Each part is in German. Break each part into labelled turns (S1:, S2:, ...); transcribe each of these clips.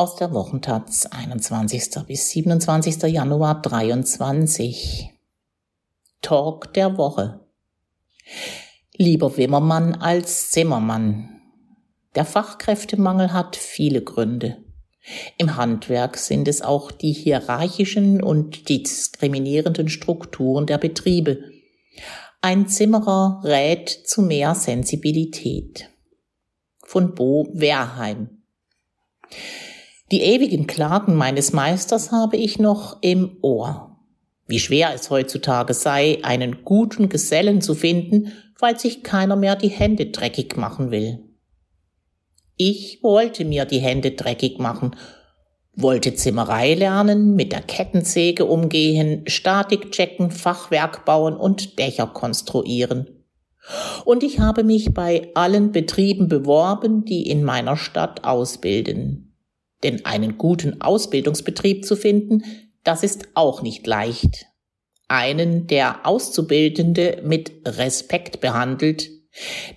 S1: aus der Wochentaz 21. bis 27. Januar 23. Talk der Woche. Lieber Wimmermann als Zimmermann. Der Fachkräftemangel hat viele Gründe. Im Handwerk sind es auch die hierarchischen und diskriminierenden Strukturen der Betriebe. Ein Zimmerer rät zu mehr Sensibilität. Von Bo Werheim. Die ewigen Klagen meines Meisters habe ich noch im Ohr. Wie schwer es heutzutage sei, einen guten Gesellen zu finden, weil sich keiner mehr die Hände dreckig machen will. Ich wollte mir die Hände dreckig machen, wollte Zimmerei lernen, mit der Kettensäge umgehen, Statik checken, Fachwerk bauen und Dächer konstruieren. Und ich habe mich bei allen Betrieben beworben, die in meiner Stadt ausbilden. Denn einen guten Ausbildungsbetrieb zu finden, das ist auch nicht leicht. Einen, der Auszubildende mit Respekt behandelt,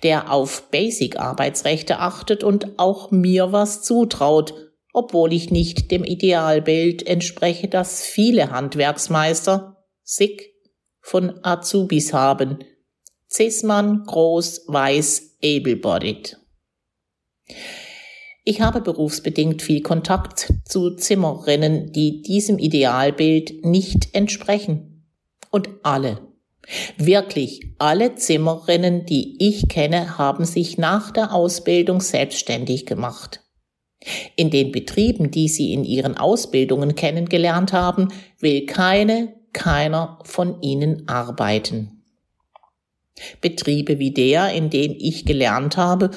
S1: der auf Basic-Arbeitsrechte achtet und auch mir was zutraut, obwohl ich nicht dem Idealbild entspreche, das viele Handwerksmeister, SIck, von Azubis haben. Cis-Mann, groß, weiß, able-bodied. Ich habe berufsbedingt viel Kontakt zu Zimmerinnen, die diesem Idealbild nicht entsprechen. Und alle, wirklich alle Zimmerinnen, die ich kenne, haben sich nach der Ausbildung selbstständig gemacht. In den Betrieben, die sie in ihren Ausbildungen kennengelernt haben, will keine, keiner von ihnen arbeiten. Betriebe wie der, in dem ich gelernt habe,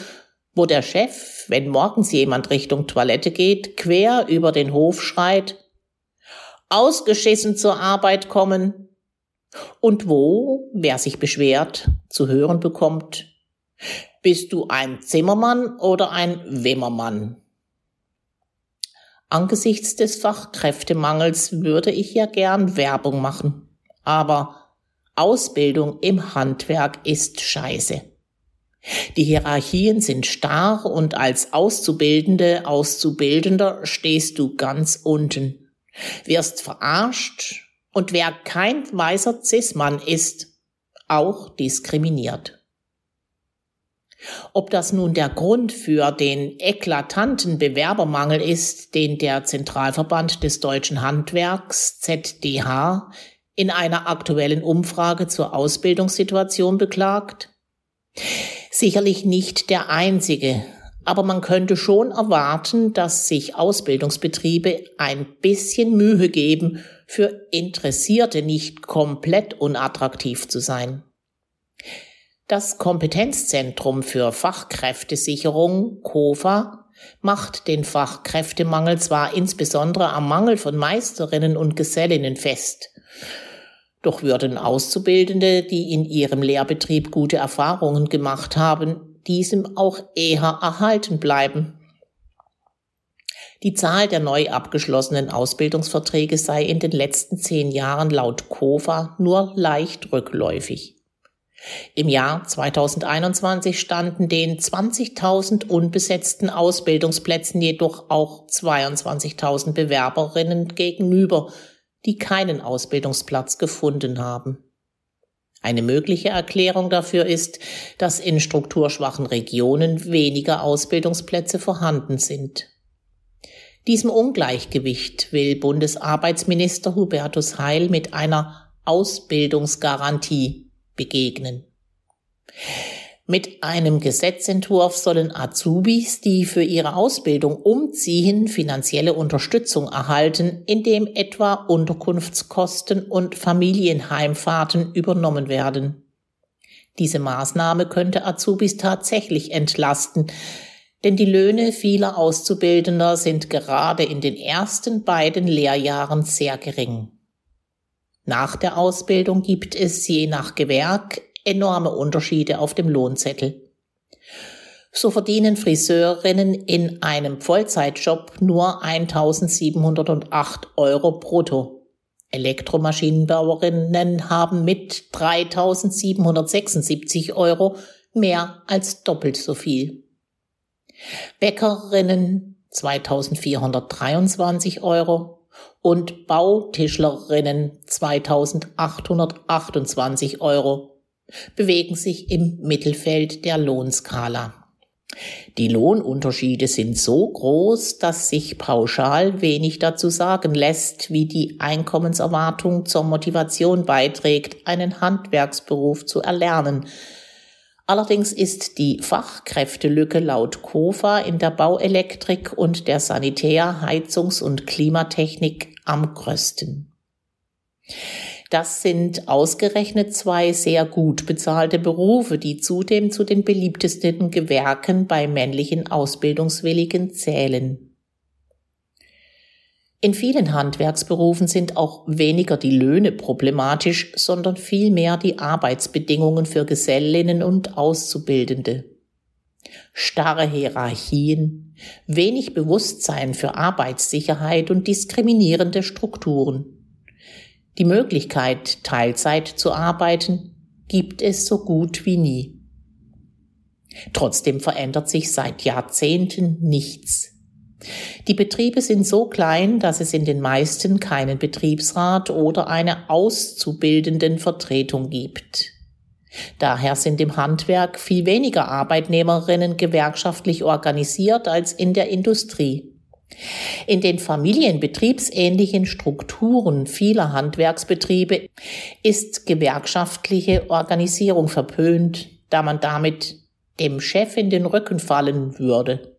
S1: wo der Chef, wenn morgens jemand Richtung Toilette geht, quer über den Hof schreit, ausgeschissen zur Arbeit kommen, und wo, wer sich beschwert, zu hören bekommt, bist du ein Zimmermann oder ein Wimmermann? Angesichts des Fachkräftemangels würde ich ja gern Werbung machen, aber Ausbildung im Handwerk ist scheiße. Die Hierarchien sind starr und als Auszubildende, Auszubildender stehst du ganz unten, wirst verarscht und wer kein weißer Cis-Mann ist, auch diskriminiert. Ob das nun der Grund für den eklatanten Bewerbermangel ist, den der Zentralverband des deutschen Handwerks ZDH in einer aktuellen Umfrage zur Ausbildungssituation beklagt? Sicherlich nicht der einzige, aber man könnte schon erwarten, dass sich Ausbildungsbetriebe ein bisschen Mühe geben, für Interessierte nicht komplett unattraktiv zu sein. Das Kompetenzzentrum für Fachkräftesicherung, KOFA, macht den Fachkräftemangel zwar insbesondere am Mangel von Meisterinnen und Gesellinnen fest, doch würden Auszubildende, die in ihrem Lehrbetrieb gute Erfahrungen gemacht haben, diesem auch eher erhalten bleiben. Die Zahl der neu abgeschlossenen Ausbildungsverträge sei in den letzten zehn Jahren laut KOFA nur leicht rückläufig. Im Jahr 2021 standen den 20.000 unbesetzten Ausbildungsplätzen jedoch auch 22.000 Bewerberinnen gegenüber, die keinen Ausbildungsplatz gefunden haben. Eine mögliche Erklärung dafür ist, dass in strukturschwachen Regionen weniger Ausbildungsplätze vorhanden sind. Diesem Ungleichgewicht will Bundesarbeitsminister Hubertus Heil mit einer Ausbildungsgarantie begegnen. Mit einem Gesetzentwurf sollen Azubis, die für ihre Ausbildung umziehen, finanzielle Unterstützung erhalten, indem etwa Unterkunftskosten und Familienheimfahrten übernommen werden. Diese Maßnahme könnte Azubis tatsächlich entlasten, denn die Löhne vieler Auszubildender sind gerade in den ersten beiden Lehrjahren sehr gering. Nach der Ausbildung gibt es je nach Gewerk enorme Unterschiede auf dem Lohnzettel. So verdienen Friseurinnen in einem Vollzeitjob nur 1708 Euro brutto. Elektromaschinenbauerinnen haben mit 3776 Euro mehr als doppelt so viel. Bäckerinnen 2423 Euro und Bautischlerinnen 2828 Euro bewegen sich im Mittelfeld der Lohnskala. Die Lohnunterschiede sind so groß, dass sich pauschal wenig dazu sagen lässt, wie die Einkommenserwartung zur Motivation beiträgt, einen Handwerksberuf zu erlernen. Allerdings ist die Fachkräftelücke laut KOFA in der Bauelektrik und der Sanitär-, Heizungs- und Klimatechnik am größten. Das sind ausgerechnet zwei sehr gut bezahlte Berufe, die zudem zu den beliebtesten Gewerken bei männlichen Ausbildungswilligen zählen. In vielen Handwerksberufen sind auch weniger die Löhne problematisch, sondern vielmehr die Arbeitsbedingungen für Gesellinnen und Auszubildende. Starre Hierarchien, wenig Bewusstsein für Arbeitssicherheit und diskriminierende Strukturen. Die Möglichkeit, Teilzeit zu arbeiten, gibt es so gut wie nie. Trotzdem verändert sich seit Jahrzehnten nichts. Die Betriebe sind so klein, dass es in den meisten keinen Betriebsrat oder eine Auszubildendenvertretung gibt. Daher sind im Handwerk viel weniger Arbeitnehmerinnen gewerkschaftlich organisiert als in der Industrie. In den familienbetriebsähnlichen Strukturen vieler Handwerksbetriebe ist gewerkschaftliche Organisierung verpönt, da man damit dem Chef in den Rücken fallen würde.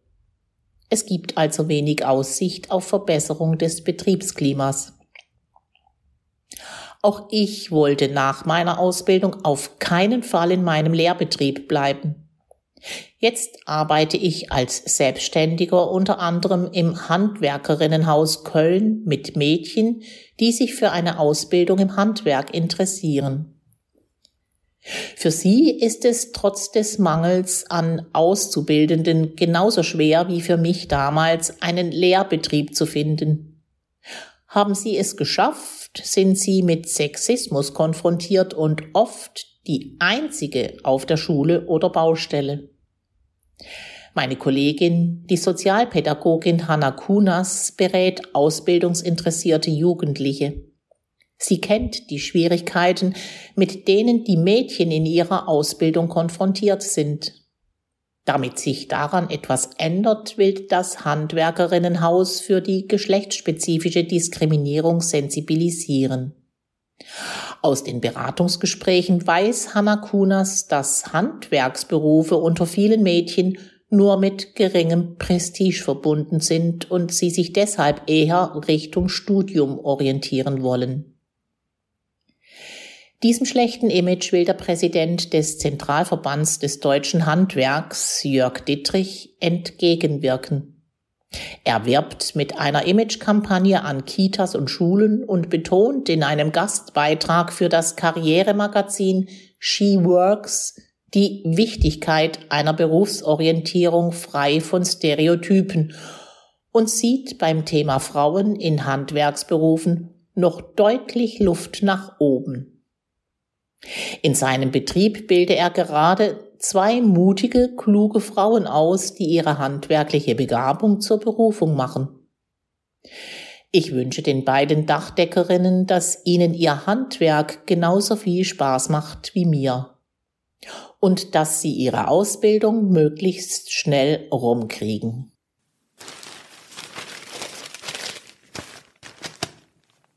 S1: Es gibt also wenig Aussicht auf Verbesserung des Betriebsklimas. Auch ich wollte nach meiner Ausbildung auf keinen Fall in meinem Lehrbetrieb bleiben. Jetzt arbeite ich als Selbstständiger unter anderem im Handwerkerinnenhaus Köln mit Mädchen, die sich für eine Ausbildung im Handwerk interessieren. Für sie ist es trotz des Mangels an Auszubildenden genauso schwer wie für mich damals, einen Lehrbetrieb zu finden. Haben sie es geschafft, sind sie mit Sexismus konfrontiert und oft die einzige auf der Schule oder Baustelle. Meine Kollegin, die Sozialpädagogin Hanna Kunas, berät ausbildungsinteressierte Jugendliche. Sie kennt die Schwierigkeiten, mit denen die Mädchen in ihrer Ausbildung konfrontiert sind. Damit sich daran etwas ändert, will das Handwerkerinnenhaus für die geschlechtsspezifische Diskriminierung sensibilisieren. Aus den Beratungsgesprächen weiß Hanna Kunas, dass Handwerksberufe unter vielen Mädchen nur mit geringem Prestige verbunden sind und sie sich deshalb eher Richtung Studium orientieren wollen. Diesem schlechten Image will der Präsident des Zentralverbands des deutschen Handwerks, Jörg Dittrich, entgegenwirken. Er wirbt mit einer Imagekampagne an Kitas und Schulen und betont in einem Gastbeitrag für das Karrieremagazin She Works die Wichtigkeit einer Berufsorientierung frei von Stereotypen und sieht beim Thema Frauen in Handwerksberufen noch deutlich Luft nach oben. In seinem Betrieb bilde er gerade zwei mutige, kluge Frauen aus, die ihre handwerkliche Begabung zur Berufung machen. Ich wünsche den beiden Dachdeckerinnen, dass ihnen ihr Handwerk genauso viel Spaß macht wie mir und dass sie ihre Ausbildung möglichst schnell rumkriegen.